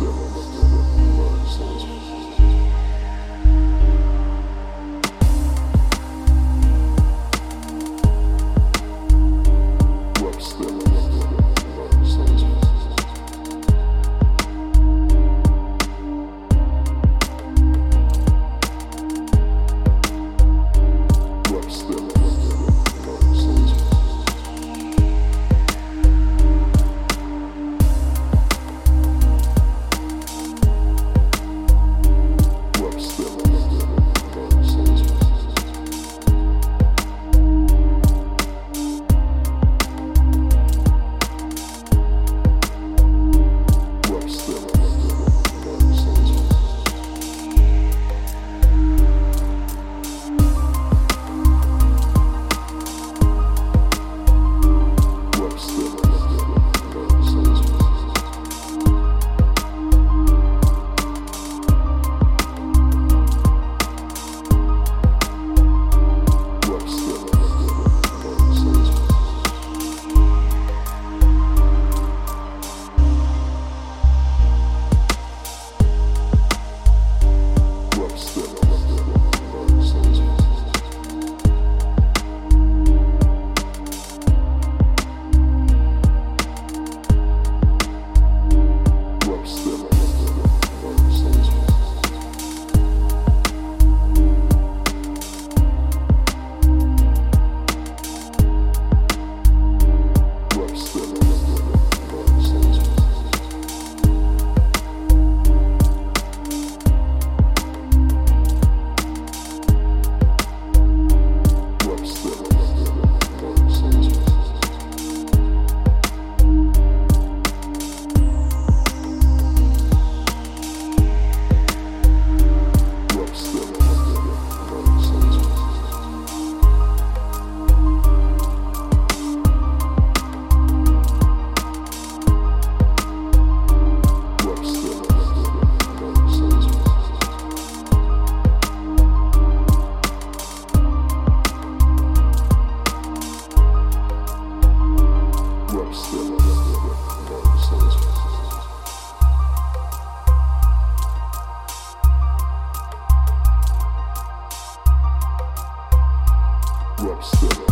Música Dubstep.